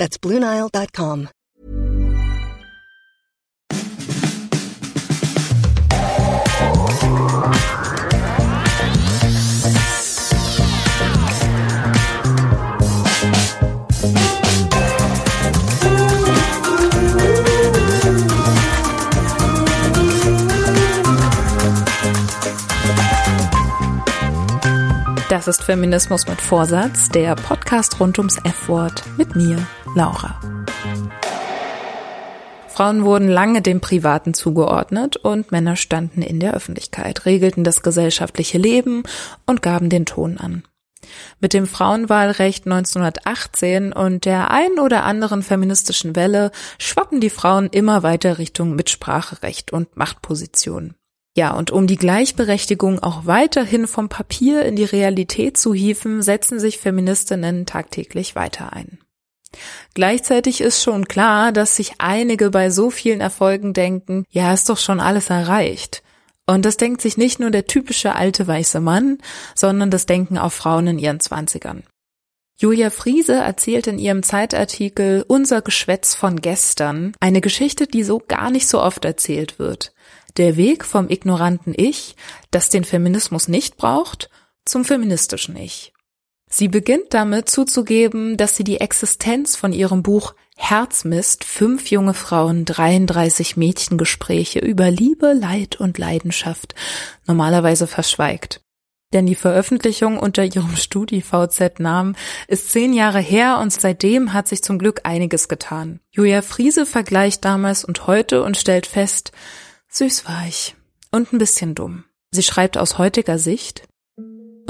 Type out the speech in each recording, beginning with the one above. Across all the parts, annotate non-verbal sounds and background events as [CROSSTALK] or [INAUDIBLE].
That's BlueNile.com. Das ist Feminismus mit Vorsatz, der Podcast rund ums F-Wort mit mir, Laura. Frauen wurden lange dem Privaten zugeordnet und Männer standen in der Öffentlichkeit, regelten das gesellschaftliche Leben und gaben den Ton an. Mit dem Frauenwahlrecht 1918 und der ein oder anderen feministischen Welle schwappen die Frauen immer weiter Richtung Mitspracherecht und Machtposition. Ja, und um die Gleichberechtigung auch weiterhin vom Papier in die Realität zu hieven, setzen sich Feministinnen tagtäglich weiter ein. Gleichzeitig ist schon klar, dass sich einige bei so vielen Erfolgen denken, ja, ist doch schon alles erreicht. Und das denkt sich nicht nur der typische alte weiße Mann, sondern das denken auch Frauen in ihren Zwanzigern. Julia Friese erzählt in ihrem Zeitartikel Unser Geschwätz von gestern eine Geschichte, die so gar nicht so oft erzählt wird. Der Weg vom ignoranten Ich, das den Feminismus nicht braucht, zum feministischen Ich. Sie beginnt damit zuzugeben, dass sie die Existenz von ihrem Buch Herzmist, fünf junge Frauen, 33 Mädchengespräche über Liebe, Leid und Leidenschaft normalerweise verschweigt. Denn die Veröffentlichung unter ihrem Studi-VZ-Namen ist zehn Jahre her und seitdem hat sich zum Glück einiges getan. Julia Friese vergleicht damals und heute und stellt fest, Süß war ich und ein bisschen dumm. Sie schreibt aus heutiger Sicht,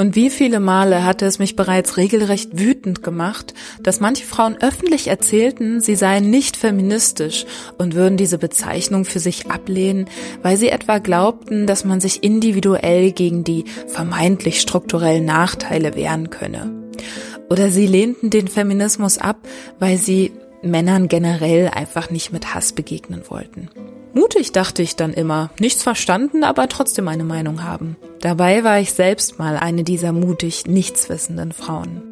und wie viele Male hatte es mich bereits regelrecht wütend gemacht, dass manche Frauen öffentlich erzählten, sie seien nicht feministisch und würden diese Bezeichnung für sich ablehnen, weil sie etwa glaubten, dass man sich individuell gegen die vermeintlich strukturellen Nachteile wehren könne. Oder sie lehnten den Feminismus ab, weil sie Männern generell einfach nicht mit Hass begegnen wollten. Mutig dachte ich dann immer, nichts verstanden, aber trotzdem eine Meinung haben. Dabei war ich selbst mal eine dieser mutig nichtswissenden Frauen.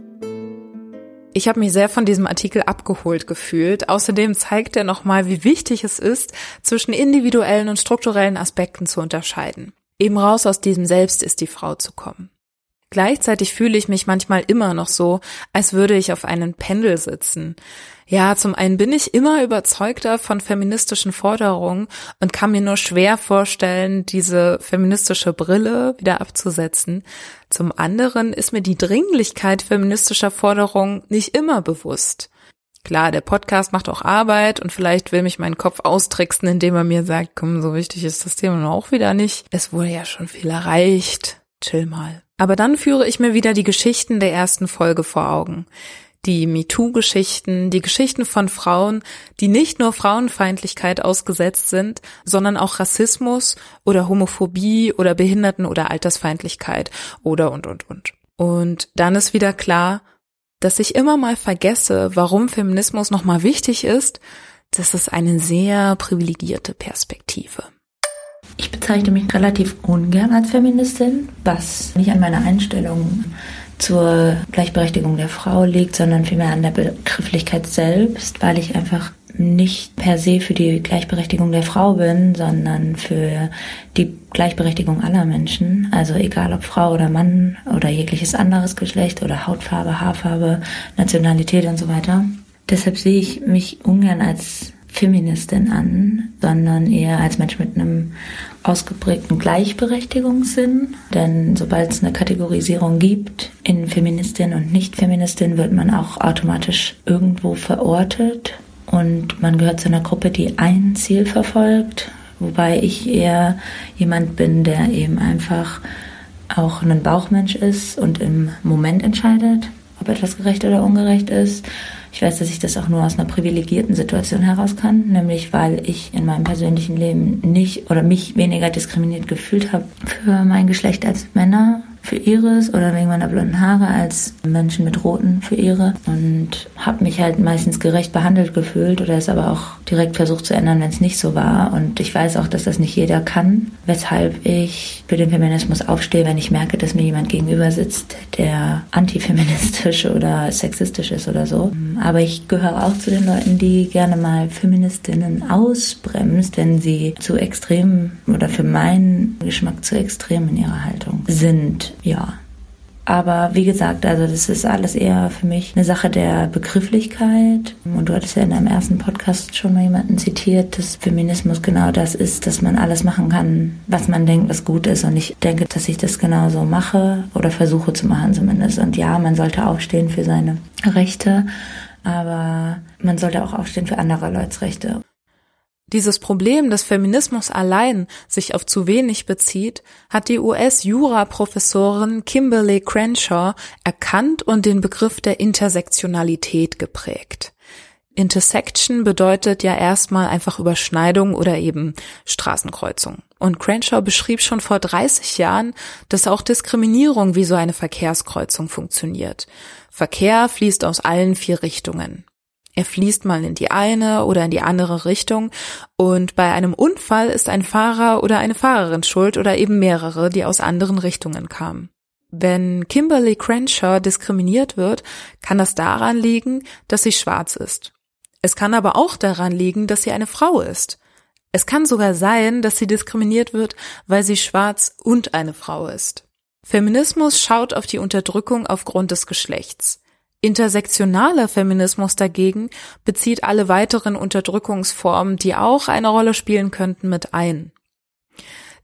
Ich habe mich sehr von diesem Artikel abgeholt gefühlt. Außerdem zeigt er nochmal, wie wichtig es ist, zwischen individuellen und strukturellen Aspekten zu unterscheiden. Eben raus aus diesem Selbst ist die Frau zu kommen. Gleichzeitig fühle ich mich manchmal immer noch so, als würde ich auf einem Pendel sitzen. Ja, zum einen bin ich immer überzeugter von feministischen Forderungen und kann mir nur schwer vorstellen, diese feministische Brille wieder abzusetzen. Zum anderen ist mir die Dringlichkeit feministischer Forderungen nicht immer bewusst. Klar, der Podcast macht auch Arbeit und vielleicht will mich mein Kopf austricksen, indem er mir sagt, komm, so wichtig ist das Thema auch wieder nicht. Es wurde ja schon viel erreicht. Chill mal. Aber dann führe ich mir wieder die Geschichten der ersten Folge vor Augen die MeToo-Geschichten, die Geschichten von Frauen, die nicht nur Frauenfeindlichkeit ausgesetzt sind, sondern auch Rassismus oder Homophobie oder Behinderten- oder Altersfeindlichkeit oder und, und, und. Und dann ist wieder klar, dass ich immer mal vergesse, warum Feminismus nochmal wichtig ist. Das ist eine sehr privilegierte Perspektive. Ich bezeichne mich relativ ungern als Feministin, was nicht an meiner Einstellung zur Gleichberechtigung der Frau liegt, sondern vielmehr an der Begrifflichkeit selbst, weil ich einfach nicht per se für die Gleichberechtigung der Frau bin, sondern für die Gleichberechtigung aller Menschen. Also egal ob Frau oder Mann oder jegliches anderes Geschlecht oder Hautfarbe, Haarfarbe, Nationalität und so weiter. Deshalb sehe ich mich ungern als Feministin an, sondern eher als Mensch mit einem ausgeprägten Gleichberechtigungssinn. Denn sobald es eine Kategorisierung gibt in Feministin und Nicht-Feministin, wird man auch automatisch irgendwo verortet und man gehört zu einer Gruppe, die ein Ziel verfolgt, wobei ich eher jemand bin, der eben einfach auch ein Bauchmensch ist und im Moment entscheidet, ob etwas gerecht oder ungerecht ist. Ich weiß, dass ich das auch nur aus einer privilegierten Situation heraus kann, nämlich weil ich in meinem persönlichen Leben nicht oder mich weniger diskriminiert gefühlt habe für mein Geschlecht als Männer für ihres oder wegen meiner blonden Haare als Menschen mit roten für ihre und habe mich halt meistens gerecht behandelt gefühlt oder es aber auch direkt versucht zu ändern, wenn es nicht so war und ich weiß auch, dass das nicht jeder kann, weshalb ich für den Feminismus aufstehe, wenn ich merke, dass mir jemand gegenüber sitzt, der antifeministisch [LAUGHS] oder sexistisch ist oder so. Aber ich gehöre auch zu den Leuten, die gerne mal Feministinnen ausbremst, wenn sie zu extrem oder für meinen Geschmack zu extrem in ihrer Haltung sind ja. Aber wie gesagt, also das ist alles eher für mich eine Sache der Begrifflichkeit. Und du hattest ja in deinem ersten Podcast schon mal jemanden zitiert, dass Feminismus genau das ist, dass man alles machen kann, was man denkt, was gut ist. Und ich denke, dass ich das genauso mache oder versuche zu machen zumindest. Und ja, man sollte aufstehen für seine Rechte, aber man sollte auch aufstehen für andere Leute's Rechte. Dieses Problem, dass Feminismus allein sich auf zu wenig bezieht, hat die US-Jura-Professorin Kimberly Crenshaw erkannt und den Begriff der Intersektionalität geprägt. Intersection bedeutet ja erstmal einfach Überschneidung oder eben Straßenkreuzung. Und Crenshaw beschrieb schon vor 30 Jahren, dass auch Diskriminierung wie so eine Verkehrskreuzung funktioniert. Verkehr fließt aus allen vier Richtungen. Er fließt mal in die eine oder in die andere Richtung und bei einem Unfall ist ein Fahrer oder eine Fahrerin schuld oder eben mehrere, die aus anderen Richtungen kamen. Wenn Kimberly Crenshaw diskriminiert wird, kann das daran liegen, dass sie schwarz ist. Es kann aber auch daran liegen, dass sie eine Frau ist. Es kann sogar sein, dass sie diskriminiert wird, weil sie schwarz und eine Frau ist. Feminismus schaut auf die Unterdrückung aufgrund des Geschlechts. Intersektionaler Feminismus dagegen bezieht alle weiteren Unterdrückungsformen, die auch eine Rolle spielen könnten, mit ein.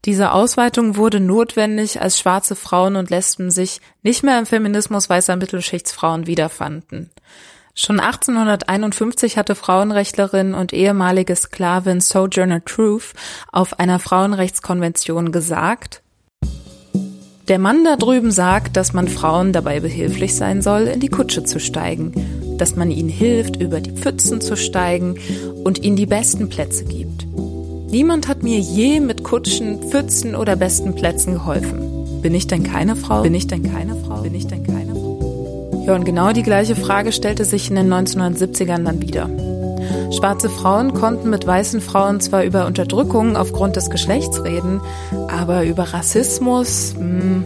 Diese Ausweitung wurde notwendig, als schwarze Frauen und Lesben sich nicht mehr im Feminismus weißer Mittelschichtsfrauen wiederfanden. Schon 1851 hatte Frauenrechtlerin und ehemalige Sklavin Sojourner Truth auf einer Frauenrechtskonvention gesagt, der Mann da drüben sagt, dass man Frauen dabei behilflich sein soll, in die Kutsche zu steigen, dass man ihnen hilft, über die Pfützen zu steigen und ihnen die besten Plätze gibt. Niemand hat mir je mit Kutschen, Pfützen oder besten Plätzen geholfen. Bin ich denn keine Frau? Bin ich denn keine Frau? Bin ich denn keine Frau? Ja, und genau die gleiche Frage stellte sich in den 1970ern dann wieder. Schwarze Frauen konnten mit weißen Frauen zwar über Unterdrückung aufgrund des Geschlechts reden, aber über Rassismus, mh, hm.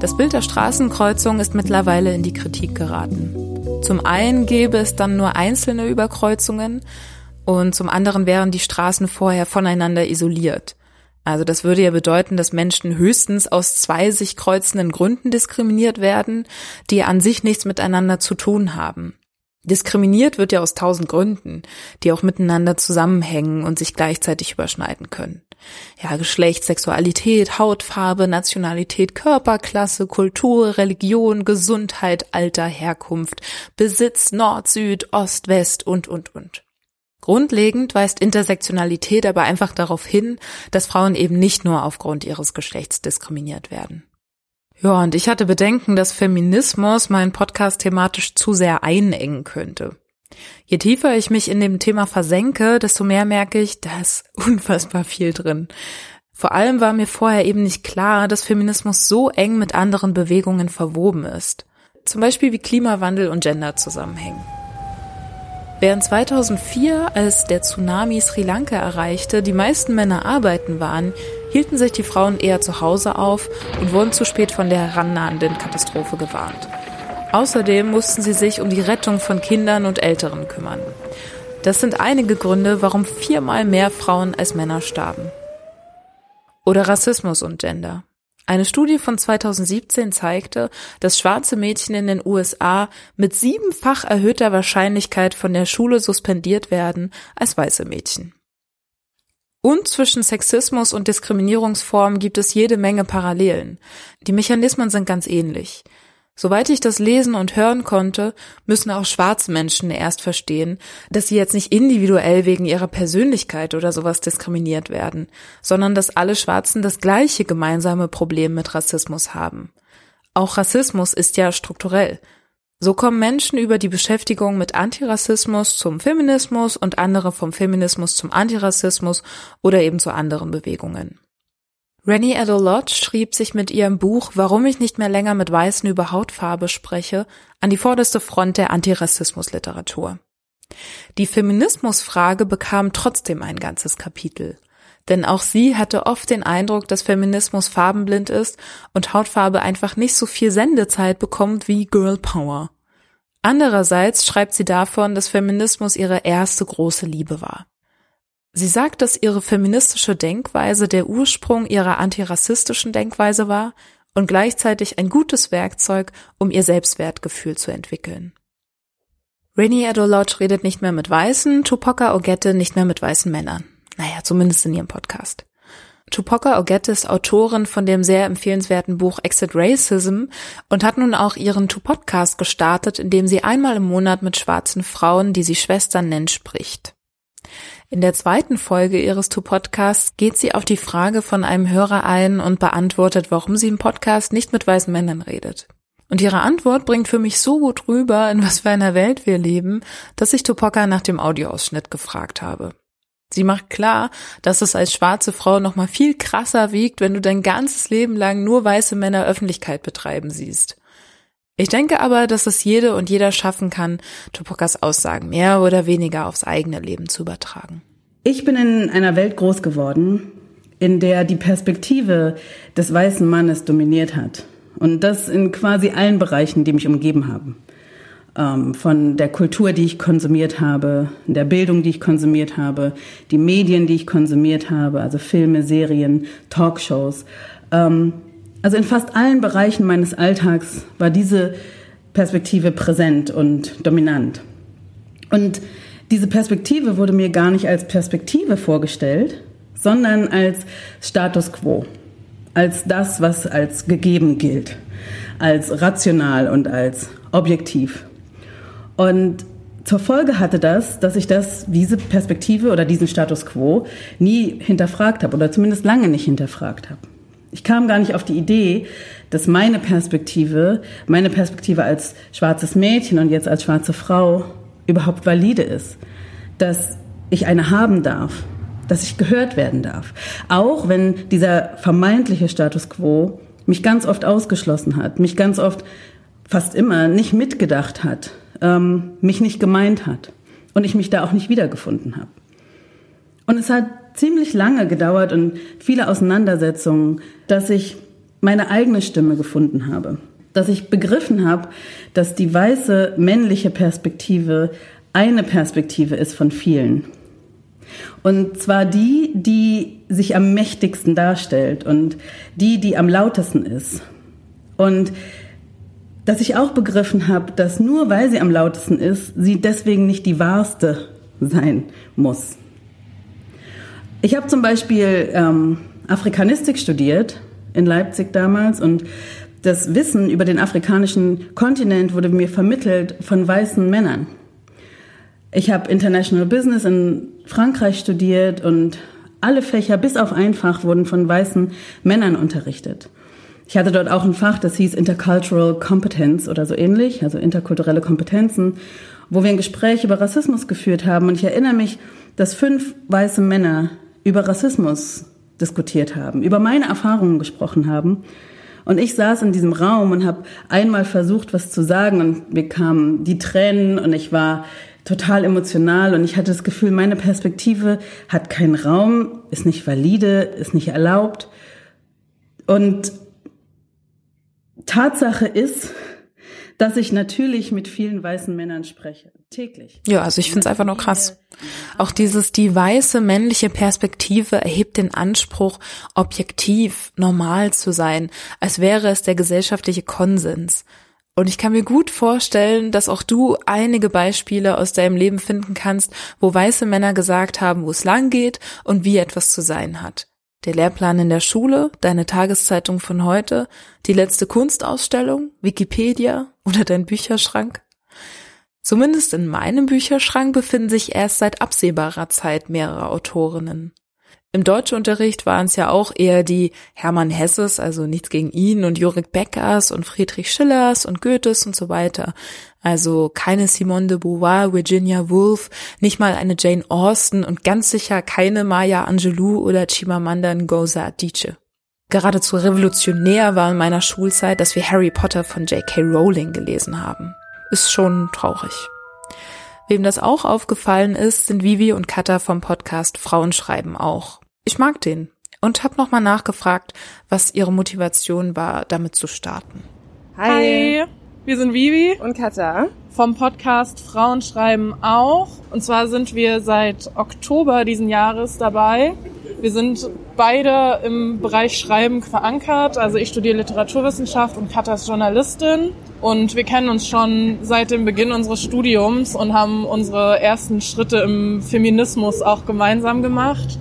das Bild der Straßenkreuzung ist mittlerweile in die Kritik geraten. Zum einen gäbe es dann nur einzelne Überkreuzungen und zum anderen wären die Straßen vorher voneinander isoliert. Also das würde ja bedeuten, dass Menschen höchstens aus zwei sich kreuzenden Gründen diskriminiert werden, die an sich nichts miteinander zu tun haben. Diskriminiert wird ja aus tausend Gründen, die auch miteinander zusammenhängen und sich gleichzeitig überschneiden können. Ja, Geschlecht, Sexualität, Hautfarbe, Nationalität, Körperklasse, Kultur, Religion, Gesundheit, Alter, Herkunft, Besitz, Nord, Süd, Ost, West und, und, und. Grundlegend weist Intersektionalität aber einfach darauf hin, dass Frauen eben nicht nur aufgrund ihres Geschlechts diskriminiert werden. Ja, und ich hatte Bedenken, dass Feminismus meinen Podcast thematisch zu sehr einengen könnte. Je tiefer ich mich in dem Thema versenke, desto mehr merke ich, da ist [LAUGHS] unfassbar viel drin. Vor allem war mir vorher eben nicht klar, dass Feminismus so eng mit anderen Bewegungen verwoben ist. Zum Beispiel wie Klimawandel und Gender zusammenhängen. Während 2004, als der Tsunami Sri Lanka erreichte, die meisten Männer arbeiten waren, hielten sich die Frauen eher zu Hause auf und wurden zu spät von der herannahenden Katastrophe gewarnt. Außerdem mussten sie sich um die Rettung von Kindern und Älteren kümmern. Das sind einige Gründe, warum viermal mehr Frauen als Männer starben. Oder Rassismus und Gender. Eine Studie von 2017 zeigte, dass schwarze Mädchen in den USA mit siebenfach erhöhter Wahrscheinlichkeit von der Schule suspendiert werden als weiße Mädchen. Und zwischen Sexismus und Diskriminierungsformen gibt es jede Menge Parallelen. Die Mechanismen sind ganz ähnlich. Soweit ich das lesen und hören konnte, müssen auch schwarze Menschen erst verstehen, dass sie jetzt nicht individuell wegen ihrer Persönlichkeit oder sowas diskriminiert werden, sondern dass alle Schwarzen das gleiche gemeinsame Problem mit Rassismus haben. Auch Rassismus ist ja strukturell. So kommen Menschen über die Beschäftigung mit Antirassismus zum Feminismus und andere vom Feminismus zum Antirassismus oder eben zu anderen Bewegungen. Rennie Edo Lodge schrieb sich mit ihrem Buch Warum ich nicht mehr länger mit Weißen über Hautfarbe spreche an die vorderste Front der Antirassismusliteratur. Die Feminismusfrage bekam trotzdem ein ganzes Kapitel. Denn auch sie hatte oft den Eindruck, dass Feminismus farbenblind ist und Hautfarbe einfach nicht so viel Sendezeit bekommt wie Girl Power. Andererseits schreibt sie davon, dass Feminismus ihre erste große Liebe war. Sie sagt, dass ihre feministische Denkweise der Ursprung ihrer antirassistischen Denkweise war und gleichzeitig ein gutes Werkzeug, um ihr Selbstwertgefühl zu entwickeln. Rainy Adolodge redet nicht mehr mit Weißen, Tupoka Ogette nicht mehr mit weißen Männern. Naja, zumindest in ihrem Podcast. Tupoka Ogette ist Autorin von dem sehr empfehlenswerten Buch Exit Racism und hat nun auch ihren Tu-Podcast gestartet, in dem sie einmal im Monat mit schwarzen Frauen, die sie Schwestern nennt, spricht. In der zweiten Folge ihres Tu-Podcasts geht sie auf die Frage von einem Hörer ein und beantwortet, warum sie im Podcast nicht mit weißen Männern redet. Und ihre Antwort bringt für mich so gut rüber, in was für einer Welt wir leben, dass ich Tupoka nach dem Audioausschnitt gefragt habe. Sie macht klar, dass es als schwarze Frau noch mal viel krasser wiegt, wenn du dein ganzes Leben lang nur weiße Männer Öffentlichkeit betreiben siehst. Ich denke aber, dass es jede und jeder schaffen kann, Tupokas Aussagen mehr oder weniger aufs eigene Leben zu übertragen. Ich bin in einer Welt groß geworden, in der die Perspektive des weißen Mannes dominiert hat. Und das in quasi allen Bereichen, die mich umgeben haben von der Kultur, die ich konsumiert habe, der Bildung, die ich konsumiert habe, die Medien, die ich konsumiert habe, also Filme, Serien, Talkshows. Ähm, also in fast allen Bereichen meines Alltags war diese Perspektive präsent und dominant. Und diese Perspektive wurde mir gar nicht als Perspektive vorgestellt, sondern als Status quo, als das, was als gegeben gilt, als rational und als objektiv. Und zur Folge hatte das, dass ich das, diese Perspektive oder diesen Status quo nie hinterfragt habe oder zumindest lange nicht hinterfragt habe. Ich kam gar nicht auf die Idee, dass meine Perspektive, meine Perspektive als schwarzes Mädchen und jetzt als schwarze Frau überhaupt valide ist. Dass ich eine haben darf, dass ich gehört werden darf. Auch wenn dieser vermeintliche Status quo mich ganz oft ausgeschlossen hat, mich ganz oft fast immer nicht mitgedacht hat, ähm, mich nicht gemeint hat und ich mich da auch nicht wiedergefunden habe. Und es hat ziemlich lange gedauert und viele Auseinandersetzungen, dass ich meine eigene Stimme gefunden habe, dass ich begriffen habe, dass die weiße männliche Perspektive eine Perspektive ist von vielen. Und zwar die, die sich am mächtigsten darstellt und die, die am lautesten ist. Und dass ich auch begriffen habe, dass nur weil sie am lautesten ist, sie deswegen nicht die wahrste sein muss. Ich habe zum Beispiel ähm, Afrikanistik studiert in Leipzig damals und das Wissen über den afrikanischen Kontinent wurde mir vermittelt von weißen Männern. Ich habe International Business in Frankreich studiert und alle Fächer bis auf ein Fach wurden von weißen Männern unterrichtet. Ich hatte dort auch ein Fach, das hieß Intercultural Competence oder so ähnlich, also interkulturelle Kompetenzen, wo wir ein Gespräch über Rassismus geführt haben. Und ich erinnere mich, dass fünf weiße Männer über Rassismus diskutiert haben, über meine Erfahrungen gesprochen haben. Und ich saß in diesem Raum und habe einmal versucht, was zu sagen und mir kamen die Tränen und ich war total emotional und ich hatte das Gefühl, meine Perspektive hat keinen Raum, ist nicht valide, ist nicht erlaubt. Und Tatsache ist, dass ich natürlich mit vielen weißen Männern spreche, täglich. Ja, also ich finde es einfach nur krass. Auch dieses, die weiße männliche Perspektive erhebt den Anspruch, objektiv, normal zu sein, als wäre es der gesellschaftliche Konsens. Und ich kann mir gut vorstellen, dass auch du einige Beispiele aus deinem Leben finden kannst, wo weiße Männer gesagt haben, wo es lang geht und wie etwas zu sein hat der Lehrplan in der Schule, deine Tageszeitung von heute, die letzte Kunstausstellung, Wikipedia oder dein Bücherschrank? Zumindest in meinem Bücherschrank befinden sich erst seit absehbarer Zeit mehrere Autorinnen. Im Deutschunterricht waren es ja auch eher die Hermann Hesses, also nichts gegen ihn, und Jorik Beckers und Friedrich Schillers und Goethes und so weiter. Also keine Simone de Beauvoir, Virginia Woolf, nicht mal eine Jane Austen und ganz sicher keine Maya Angelou oder Chimamanda Ngozi Adichie. Geradezu revolutionär war in meiner Schulzeit, dass wir Harry Potter von J.K. Rowling gelesen haben. Ist schon traurig. Wem das auch aufgefallen ist, sind Vivi und Katha vom Podcast Frauen schreiben auch. Ich mag den und habe nochmal nachgefragt, was ihre Motivation war, damit zu starten. Hi. Hi. Wir sind Vivi und Katha vom Podcast Frauen schreiben auch. Und zwar sind wir seit Oktober diesen Jahres dabei. Wir sind beide im Bereich Schreiben verankert. Also ich studiere Literaturwissenschaft und Katha ist Journalistin. Und wir kennen uns schon seit dem Beginn unseres Studiums und haben unsere ersten Schritte im Feminismus auch gemeinsam gemacht.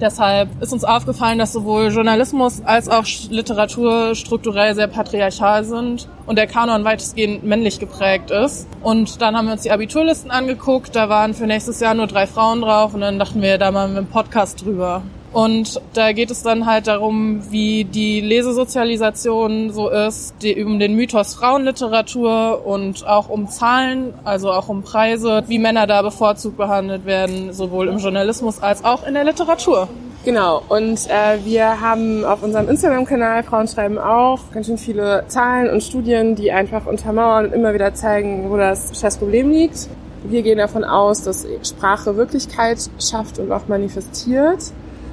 Deshalb ist uns aufgefallen, dass sowohl Journalismus als auch Literatur strukturell sehr patriarchal sind und der Kanon weitestgehend männlich geprägt ist. Und dann haben wir uns die Abiturlisten angeguckt, da waren für nächstes Jahr nur drei Frauen drauf und dann dachten wir, da machen wir einen Podcast drüber. Und da geht es dann halt darum, wie die Lesesozialisation so ist, die, um den Mythos Frauenliteratur und auch um Zahlen, also auch um Preise, wie Männer da bevorzugt behandelt werden, sowohl im Journalismus als auch in der Literatur. Genau, und äh, wir haben auf unserem Instagram-Kanal Frauen schreiben auch ganz schön viele Zahlen und Studien, die einfach untermauern und immer wieder zeigen, wo das Scheißproblem liegt. Wir gehen davon aus, dass Sprache Wirklichkeit schafft und auch manifestiert.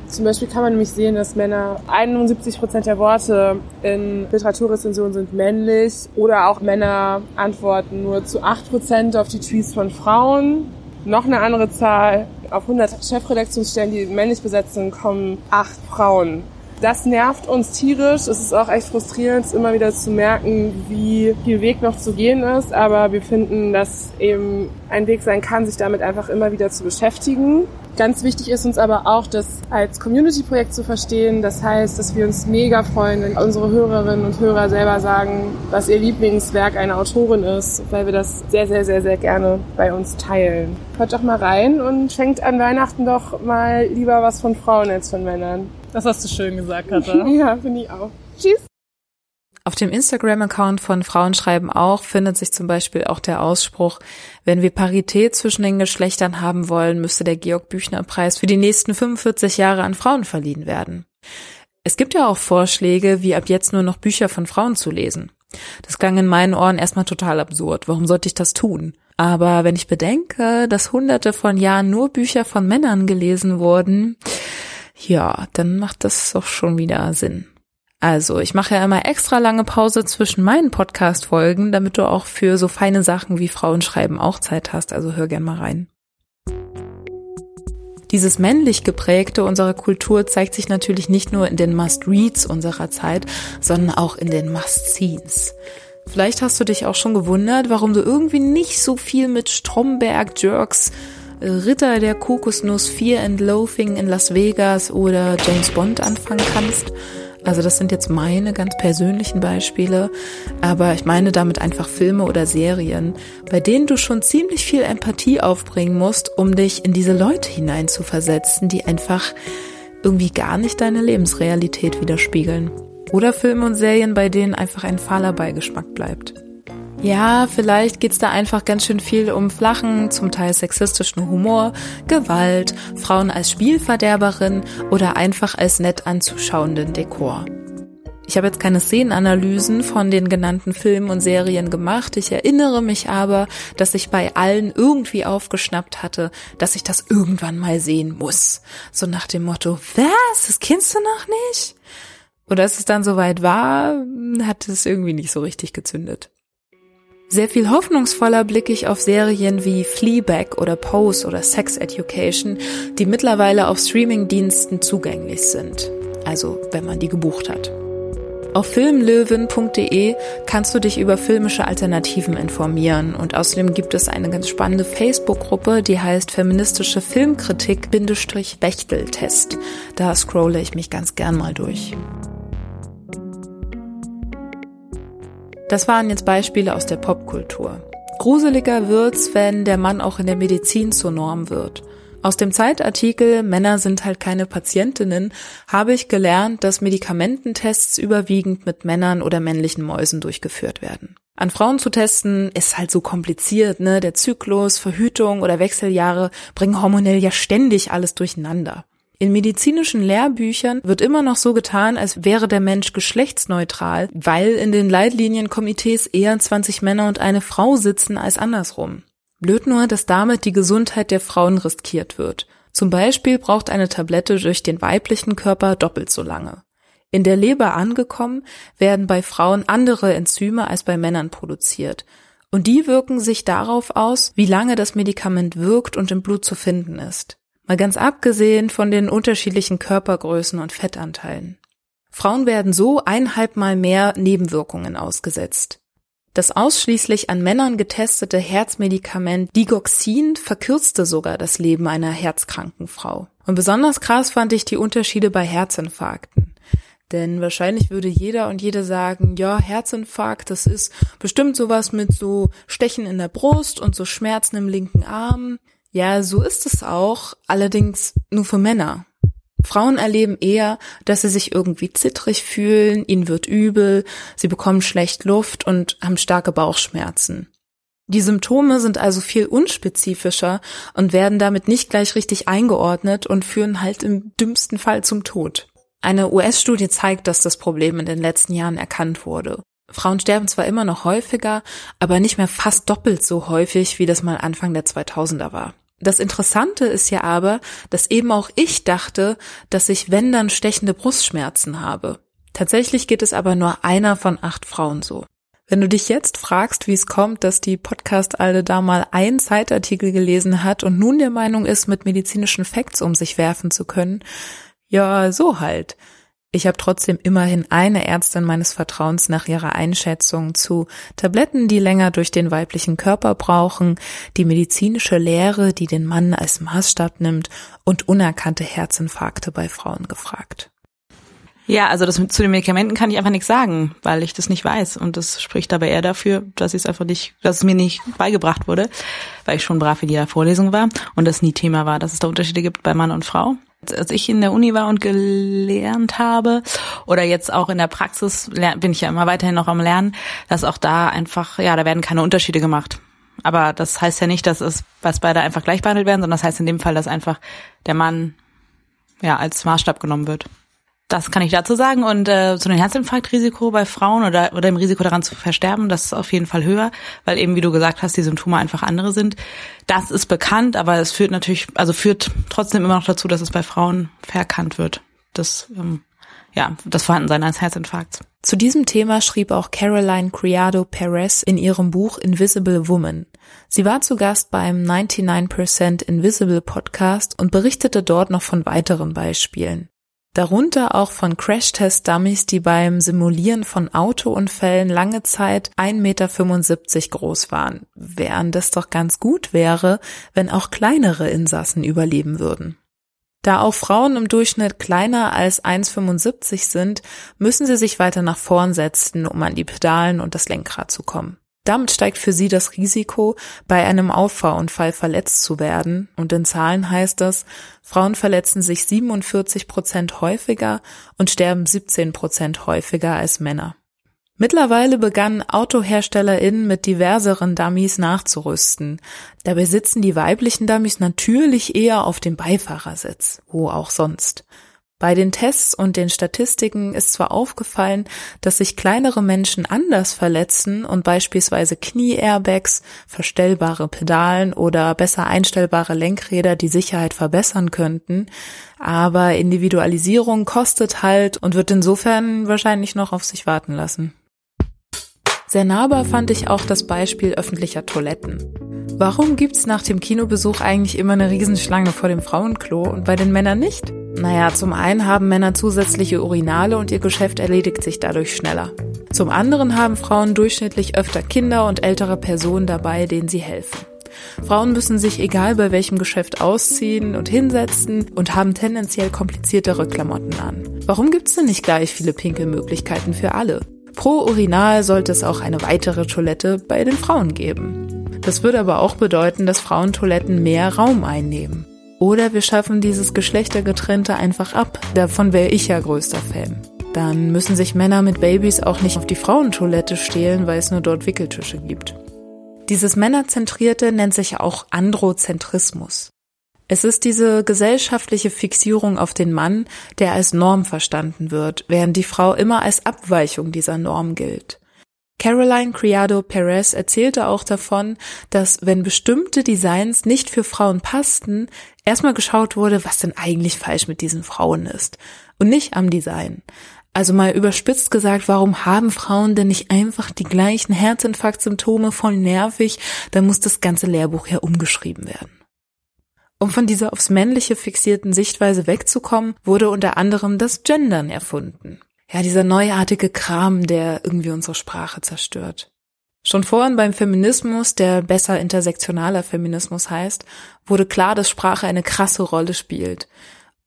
Zum Beispiel kann man nämlich sehen, dass Männer 71 Prozent der Worte in Literaturrezensionen sind männlich oder auch Männer antworten nur zu 8 Prozent auf die Tweets von Frauen. Noch eine andere Zahl, auf 100 Chefredaktionsstellen, die männlich besetzt sind, kommen 8 Frauen. Das nervt uns tierisch. Es ist auch echt frustrierend, immer wieder zu merken, wie viel Weg noch zu gehen ist. Aber wir finden, dass eben ein Weg sein kann, sich damit einfach immer wieder zu beschäftigen. Ganz wichtig ist uns aber auch, das als Community-Projekt zu verstehen. Das heißt, dass wir uns mega freuen, wenn unsere Hörerinnen und Hörer selber sagen, was ihr Lieblingswerk einer Autorin ist, weil wir das sehr, sehr, sehr, sehr gerne bei uns teilen. Hört doch mal rein und schenkt an Weihnachten doch mal lieber was von Frauen als von Männern. Das hast du schön gesagt, Katha. [LAUGHS] ja, finde ich auch. Tschüss. Auf dem Instagram-Account von Frauen schreiben auch findet sich zum Beispiel auch der Ausspruch, wenn wir Parität zwischen den Geschlechtern haben wollen, müsste der Georg-Büchner-Preis für die nächsten 45 Jahre an Frauen verliehen werden. Es gibt ja auch Vorschläge, wie ab jetzt nur noch Bücher von Frauen zu lesen. Das klang in meinen Ohren erstmal total absurd. Warum sollte ich das tun? Aber wenn ich bedenke, dass hunderte von Jahren nur Bücher von Männern gelesen wurden, ja, dann macht das doch schon wieder Sinn. Also, ich mache ja immer extra lange Pause zwischen meinen Podcast-Folgen, damit du auch für so feine Sachen wie Frauen schreiben auch Zeit hast. Also hör gern mal rein. Dieses männlich geprägte unserer Kultur zeigt sich natürlich nicht nur in den Must-Reads unserer Zeit, sondern auch in den Must-Scenes. Vielleicht hast du dich auch schon gewundert, warum du irgendwie nicht so viel mit Stromberg, Jerks, Ritter der Kokosnuss, Fear and Loathing in Las Vegas oder James Bond anfangen kannst. Also das sind jetzt meine ganz persönlichen Beispiele, aber ich meine damit einfach Filme oder Serien, bei denen du schon ziemlich viel Empathie aufbringen musst, um dich in diese Leute hineinzuversetzen, die einfach irgendwie gar nicht deine Lebensrealität widerspiegeln. Oder Filme und Serien, bei denen einfach ein fahler Beigeschmack bleibt. Ja, vielleicht geht's da einfach ganz schön viel um flachen, zum Teil sexistischen Humor, Gewalt, Frauen als Spielverderberin oder einfach als nett anzuschauenden Dekor. Ich habe jetzt keine Szenenanalysen von den genannten Filmen und Serien gemacht. Ich erinnere mich aber, dass ich bei allen irgendwie aufgeschnappt hatte, dass ich das irgendwann mal sehen muss. So nach dem Motto, was? Das kennst du noch nicht? Und als es dann soweit war, hat es irgendwie nicht so richtig gezündet. Sehr viel hoffnungsvoller blicke ich auf Serien wie Fleabag oder Pose oder Sex Education, die mittlerweile auf Streamingdiensten zugänglich sind. Also, wenn man die gebucht hat. Auf filmlöwen.de kannst du dich über filmische Alternativen informieren und außerdem gibt es eine ganz spannende Facebook-Gruppe, die heißt Feministische Filmkritik-Bechteltest. Da scrolle ich mich ganz gern mal durch. Das waren jetzt Beispiele aus der Popkultur. Gruseliger wird's, wenn der Mann auch in der Medizin zur Norm wird. Aus dem Zeitartikel Männer sind halt keine Patientinnen habe ich gelernt, dass Medikamententests überwiegend mit Männern oder männlichen Mäusen durchgeführt werden. An Frauen zu testen ist halt so kompliziert, ne? Der Zyklus, Verhütung oder Wechseljahre bringen hormonell ja ständig alles durcheinander. In medizinischen Lehrbüchern wird immer noch so getan, als wäre der Mensch geschlechtsneutral, weil in den Leitlinienkomitees eher 20 Männer und eine Frau sitzen als andersrum. Blöd nur, dass damit die Gesundheit der Frauen riskiert wird. Zum Beispiel braucht eine Tablette durch den weiblichen Körper doppelt so lange. In der Leber angekommen, werden bei Frauen andere Enzyme als bei Männern produziert. Und die wirken sich darauf aus, wie lange das Medikament wirkt und im Blut zu finden ist. Mal ganz abgesehen von den unterschiedlichen Körpergrößen und Fettanteilen. Frauen werden so eineinhalbmal mehr Nebenwirkungen ausgesetzt. Das ausschließlich an Männern getestete Herzmedikament Digoxin verkürzte sogar das Leben einer herzkranken Frau. Und besonders krass fand ich die Unterschiede bei Herzinfarkten. Denn wahrscheinlich würde jeder und jede sagen, ja, Herzinfarkt, das ist bestimmt sowas mit so Stechen in der Brust und so Schmerzen im linken Arm. Ja, so ist es auch, allerdings nur für Männer. Frauen erleben eher, dass sie sich irgendwie zittrig fühlen, ihnen wird übel, sie bekommen schlecht Luft und haben starke Bauchschmerzen. Die Symptome sind also viel unspezifischer und werden damit nicht gleich richtig eingeordnet und führen halt im dümmsten Fall zum Tod. Eine US-Studie zeigt, dass das Problem in den letzten Jahren erkannt wurde. Frauen sterben zwar immer noch häufiger, aber nicht mehr fast doppelt so häufig, wie das mal Anfang der 2000er war. Das Interessante ist ja aber, dass eben auch ich dachte, dass ich, wenn dann, stechende Brustschmerzen habe. Tatsächlich geht es aber nur einer von acht Frauen so. Wenn du dich jetzt fragst, wie es kommt, dass die Podcast-Alde da mal einen Zeitartikel gelesen hat und nun der Meinung ist, mit medizinischen Facts um sich werfen zu können, ja, so halt. Ich habe trotzdem immerhin eine Ärztin meines Vertrauens nach ihrer Einschätzung zu Tabletten, die länger durch den weiblichen Körper brauchen, die medizinische Lehre, die den Mann als Maßstab nimmt und unerkannte Herzinfarkte bei Frauen gefragt. Ja, also das zu den Medikamenten kann ich einfach nichts sagen, weil ich das nicht weiß. Und das spricht aber eher dafür, dass ich es einfach nicht, dass es mir nicht beigebracht wurde, weil ich schon brav in jeder Vorlesung war und das nie Thema war, dass es da Unterschiede gibt bei Mann und Frau als ich in der Uni war und gelernt habe oder jetzt auch in der Praxis bin ich ja immer weiterhin noch am Lernen, dass auch da einfach, ja, da werden keine Unterschiede gemacht. Aber das heißt ja nicht, dass es, was beide einfach gleich behandelt werden, sondern das heißt in dem Fall, dass einfach der Mann ja als Maßstab genommen wird. Das kann ich dazu sagen. Und äh, zu dem Herzinfarktrisiko bei Frauen oder, oder dem Risiko daran zu versterben, das ist auf jeden Fall höher, weil eben, wie du gesagt hast, die Symptome einfach andere sind. Das ist bekannt, aber es führt natürlich, also führt trotzdem immer noch dazu, dass es bei Frauen verkannt wird. Das, ähm, ja, das Vorhandensein eines Herzinfarkts. Zu diesem Thema schrieb auch Caroline Criado Perez in ihrem Buch Invisible Woman. Sie war zu Gast beim 99% Invisible Podcast und berichtete dort noch von weiteren Beispielen. Darunter auch von Crash-Test-Dummies, die beim Simulieren von Autounfällen lange Zeit 1,75 Meter groß waren, während es doch ganz gut wäre, wenn auch kleinere Insassen überleben würden. Da auch Frauen im Durchschnitt kleiner als 1,75 sind, müssen sie sich weiter nach vorn setzen, um an die Pedalen und das Lenkrad zu kommen. Damit steigt für sie das Risiko, bei einem Auffahrunfall verletzt zu werden. Und in Zahlen heißt das, Frauen verletzen sich 47 Prozent häufiger und sterben 17 Prozent häufiger als Männer. Mittlerweile begannen AutoherstellerInnen mit diverseren Dummies nachzurüsten. Dabei sitzen die weiblichen Dummies natürlich eher auf dem Beifahrersitz, wo auch sonst. Bei den Tests und den Statistiken ist zwar aufgefallen, dass sich kleinere Menschen anders verletzen und beispielsweise Knie-Airbags, verstellbare Pedalen oder besser einstellbare Lenkräder die Sicherheit verbessern könnten, aber Individualisierung kostet halt und wird insofern wahrscheinlich noch auf sich warten lassen. Sehr nahbar fand ich auch das Beispiel öffentlicher Toiletten. Warum gibt's nach dem Kinobesuch eigentlich immer eine Riesenschlange vor dem Frauenklo und bei den Männern nicht? Naja, zum einen haben Männer zusätzliche Urinale und ihr Geschäft erledigt sich dadurch schneller. Zum anderen haben Frauen durchschnittlich öfter Kinder und ältere Personen dabei, denen sie helfen. Frauen müssen sich egal bei welchem Geschäft ausziehen und hinsetzen und haben tendenziell kompliziertere Klamotten an. Warum gibt's denn nicht gleich viele Pinkelmöglichkeiten für alle? Pro Urinal sollte es auch eine weitere Toilette bei den Frauen geben. Das würde aber auch bedeuten, dass Frauentoiletten mehr Raum einnehmen. Oder wir schaffen dieses Geschlechtergetrennte einfach ab. Davon wäre ich ja größter Fan. Dann müssen sich Männer mit Babys auch nicht auf die Frauentoilette stehlen, weil es nur dort Wickeltische gibt. Dieses Männerzentrierte nennt sich auch Androzentrismus. Es ist diese gesellschaftliche Fixierung auf den Mann, der als Norm verstanden wird, während die Frau immer als Abweichung dieser Norm gilt. Caroline Criado Perez erzählte auch davon, dass wenn bestimmte Designs nicht für Frauen passten, erstmal geschaut wurde, was denn eigentlich falsch mit diesen Frauen ist und nicht am Design. Also mal überspitzt gesagt, warum haben Frauen denn nicht einfach die gleichen Herzinfarktsymptome voll nervig? Da muss das ganze Lehrbuch ja umgeschrieben werden. Um von dieser aufs Männliche fixierten Sichtweise wegzukommen, wurde unter anderem das Gendern erfunden. Ja, dieser neuartige Kram, der irgendwie unsere Sprache zerstört. Schon vorhin beim Feminismus, der besser intersektionaler Feminismus heißt, wurde klar, dass Sprache eine krasse Rolle spielt.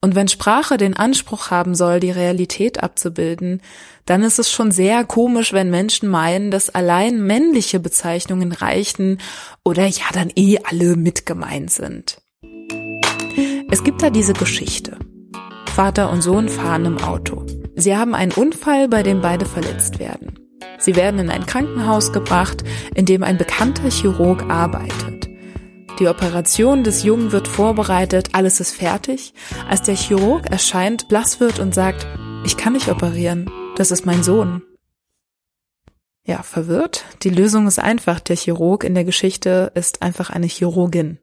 Und wenn Sprache den Anspruch haben soll, die Realität abzubilden, dann ist es schon sehr komisch, wenn Menschen meinen, dass allein männliche Bezeichnungen reichen oder ja dann eh alle mit gemeint sind. Es gibt da diese Geschichte. Vater und Sohn fahren im Auto. Sie haben einen Unfall, bei dem beide verletzt werden. Sie werden in ein Krankenhaus gebracht, in dem ein bekannter Chirurg arbeitet. Die Operation des Jungen wird vorbereitet, alles ist fertig, als der Chirurg erscheint, blass wird und sagt, ich kann nicht operieren, das ist mein Sohn. Ja, verwirrt? Die Lösung ist einfach, der Chirurg in der Geschichte ist einfach eine Chirurgin.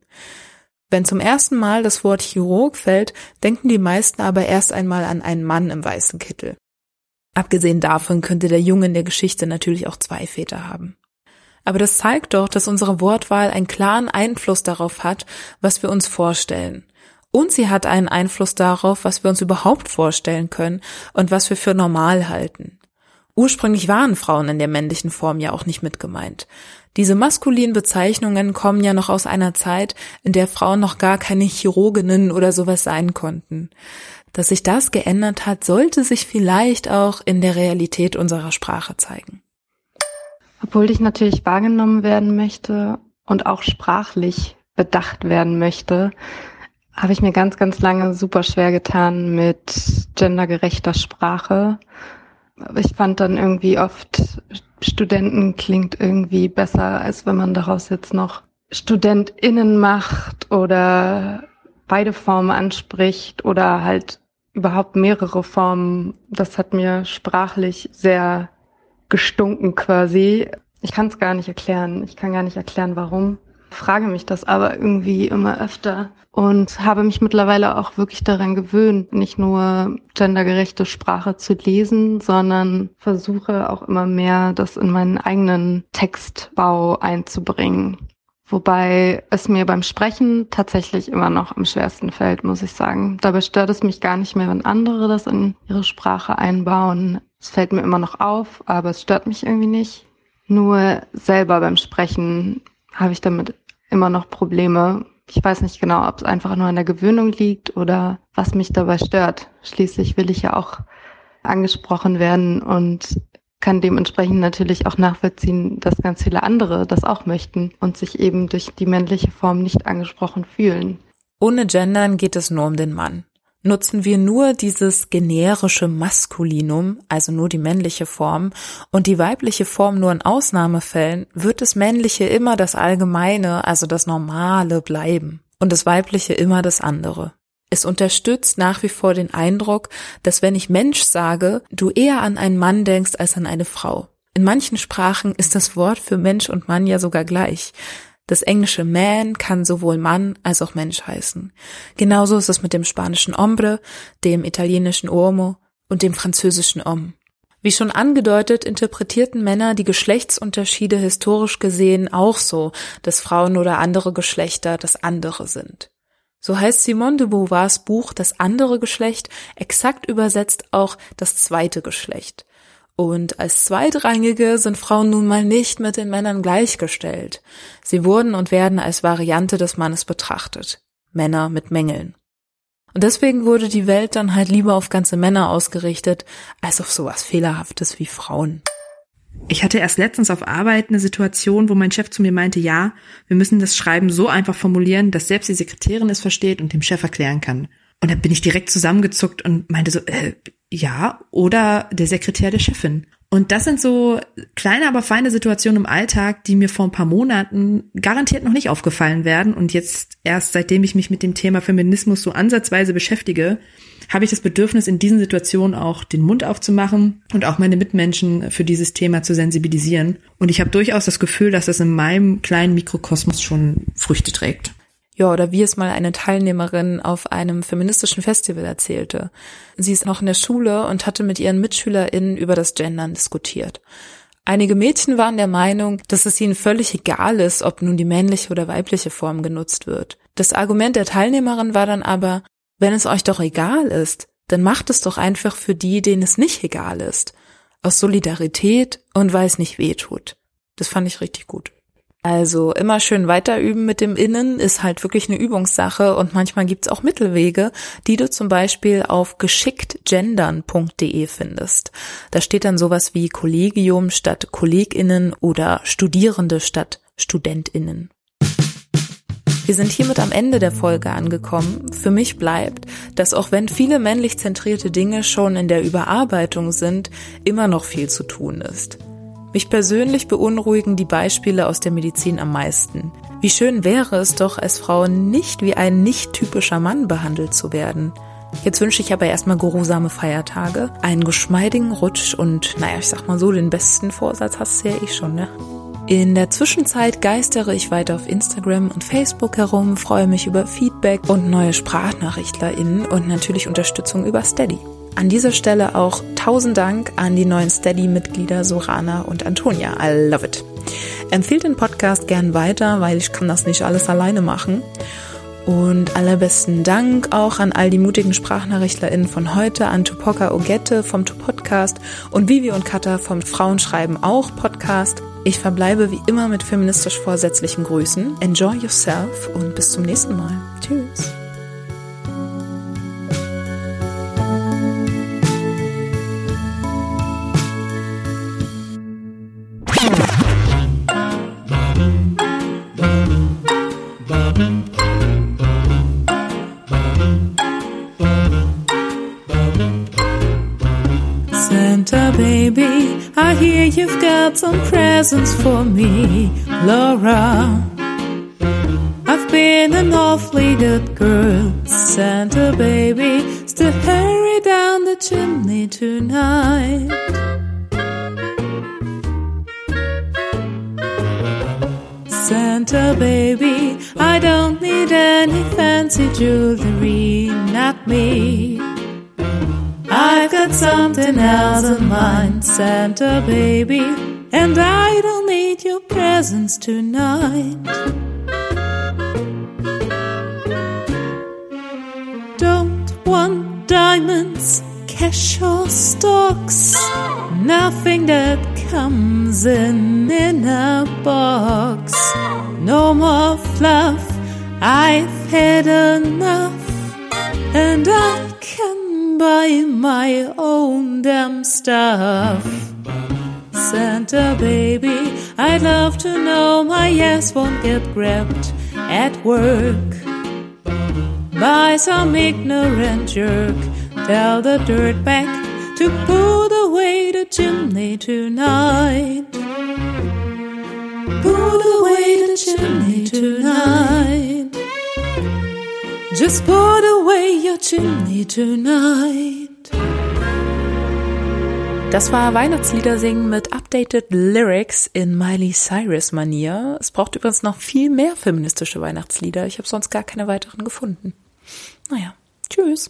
Wenn zum ersten Mal das Wort Chirurg fällt, denken die meisten aber erst einmal an einen Mann im weißen Kittel. Abgesehen davon könnte der Junge in der Geschichte natürlich auch zwei Väter haben. Aber das zeigt doch, dass unsere Wortwahl einen klaren Einfluss darauf hat, was wir uns vorstellen. Und sie hat einen Einfluss darauf, was wir uns überhaupt vorstellen können und was wir für normal halten. Ursprünglich waren Frauen in der männlichen Form ja auch nicht mit gemeint. Diese maskulinen Bezeichnungen kommen ja noch aus einer Zeit, in der Frauen noch gar keine Chirurginnen oder sowas sein konnten. Dass sich das geändert hat, sollte sich vielleicht auch in der Realität unserer Sprache zeigen. Obwohl ich natürlich wahrgenommen werden möchte und auch sprachlich bedacht werden möchte, habe ich mir ganz, ganz lange super schwer getan mit gendergerechter Sprache. Ich fand dann irgendwie oft Studenten klingt irgendwie besser, als wenn man daraus jetzt noch StudentInnen macht oder beide Formen anspricht oder halt überhaupt mehrere Formen. Das hat mir sprachlich sehr gestunken quasi. Ich kann es gar nicht erklären. Ich kann gar nicht erklären, warum frage mich das aber irgendwie immer öfter und habe mich mittlerweile auch wirklich daran gewöhnt, nicht nur gendergerechte Sprache zu lesen, sondern versuche auch immer mehr, das in meinen eigenen Textbau einzubringen. Wobei es mir beim Sprechen tatsächlich immer noch am schwersten fällt, muss ich sagen. Dabei stört es mich gar nicht mehr, wenn andere das in ihre Sprache einbauen. Es fällt mir immer noch auf, aber es stört mich irgendwie nicht. Nur selber beim Sprechen habe ich damit immer noch Probleme. Ich weiß nicht genau, ob es einfach nur an der Gewöhnung liegt oder was mich dabei stört. Schließlich will ich ja auch angesprochen werden und kann dementsprechend natürlich auch nachvollziehen, dass ganz viele andere das auch möchten und sich eben durch die männliche Form nicht angesprochen fühlen. Ohne Gendern geht es nur um den Mann. Nutzen wir nur dieses generische Maskulinum, also nur die männliche Form, und die weibliche Form nur in Ausnahmefällen, wird das Männliche immer das Allgemeine, also das Normale bleiben und das Weibliche immer das andere. Es unterstützt nach wie vor den Eindruck, dass wenn ich Mensch sage, du eher an einen Mann denkst als an eine Frau. In manchen Sprachen ist das Wort für Mensch und Mann ja sogar gleich. Das englische man kann sowohl Mann als auch Mensch heißen. Genauso ist es mit dem spanischen hombre, dem italienischen uomo und dem französischen homme. Wie schon angedeutet, interpretierten Männer die Geschlechtsunterschiede historisch gesehen auch so, dass Frauen oder andere Geschlechter das andere sind. So heißt Simone de Beauvoirs Buch Das andere Geschlecht exakt übersetzt auch das zweite Geschlecht. Und als Zweitrangige sind Frauen nun mal nicht mit den Männern gleichgestellt. Sie wurden und werden als Variante des Mannes betrachtet. Männer mit Mängeln. Und deswegen wurde die Welt dann halt lieber auf ganze Männer ausgerichtet, als auf sowas Fehlerhaftes wie Frauen. Ich hatte erst letztens auf Arbeit eine Situation, wo mein Chef zu mir meinte, ja, wir müssen das Schreiben so einfach formulieren, dass selbst die Sekretärin es versteht und dem Chef erklären kann. Und dann bin ich direkt zusammengezuckt und meinte so, äh, ja, oder der Sekretär der Chefin. Und das sind so kleine, aber feine Situationen im Alltag, die mir vor ein paar Monaten garantiert noch nicht aufgefallen werden. Und jetzt erst seitdem ich mich mit dem Thema Feminismus so ansatzweise beschäftige, habe ich das Bedürfnis, in diesen Situationen auch den Mund aufzumachen und auch meine Mitmenschen für dieses Thema zu sensibilisieren. Und ich habe durchaus das Gefühl, dass das in meinem kleinen Mikrokosmos schon Früchte trägt. Ja, oder wie es mal eine Teilnehmerin auf einem feministischen Festival erzählte. Sie ist noch in der Schule und hatte mit ihren MitschülerInnen über das Gendern diskutiert. Einige Mädchen waren der Meinung, dass es ihnen völlig egal ist, ob nun die männliche oder weibliche Form genutzt wird. Das Argument der Teilnehmerin war dann aber, wenn es euch doch egal ist, dann macht es doch einfach für die, denen es nicht egal ist. Aus Solidarität und weil es nicht weh tut. Das fand ich richtig gut. Also immer schön weiterüben mit dem Innen ist halt wirklich eine Übungssache und manchmal gibt's auch Mittelwege, die du zum Beispiel auf geschicktgendern.de findest. Da steht dann sowas wie Kollegium statt KollegInnen oder Studierende statt StudentInnen. Wir sind hiermit am Ende der Folge angekommen. Für mich bleibt, dass auch wenn viele männlich zentrierte Dinge schon in der Überarbeitung sind, immer noch viel zu tun ist. Mich persönlich beunruhigen die Beispiele aus der Medizin am meisten. Wie schön wäre es doch, als Frau nicht wie ein nicht typischer Mann behandelt zu werden. Jetzt wünsche ich aber erstmal geruhsame Feiertage, einen geschmeidigen Rutsch und, naja, ich sag mal so, den besten Vorsatz hast du ja eh schon, ne? In der Zwischenzeit geistere ich weiter auf Instagram und Facebook herum, freue mich über Feedback und neue SprachnachrichtlerInnen und natürlich Unterstützung über Steady. An dieser Stelle auch tausend Dank an die neuen Steady-Mitglieder Sorana und Antonia. I love it. Empfehlt den Podcast gern weiter, weil ich kann das nicht alles alleine machen. Und allerbesten Dank auch an all die mutigen SprachnachrichtlerInnen von heute, an Tupoka Ogette vom Tupodcast und Vivi und Katha vom Frauenschreiben auch Podcast. Ich verbleibe wie immer mit feministisch vorsätzlichen Grüßen. Enjoy yourself und bis zum nächsten Mal. Tschüss. Hear you've got some presents for me, Laura. I've been an awfully good girl, Santa baby. Still hurry down the chimney tonight. Santa baby, I don't need any fancy jewelry, not me. I've got something else in mind, Santa baby, and I don't need your presents tonight. Don't want diamonds, cash or stocks, nothing that comes in in a box. No more fluff, I've had enough, and I can buy my own damn stuff. Santa baby, I'd love to know my ass won't get grabbed at work by some ignorant jerk. Tell the dirtbag to put away the chimney tonight. Put away the chimney tonight. Just put away your chimney tonight. Das war Weihnachtslieder singen mit updated Lyrics in Miley Cyrus Manier. Es braucht übrigens noch viel mehr feministische Weihnachtslieder. Ich habe sonst gar keine weiteren gefunden. Naja, tschüss.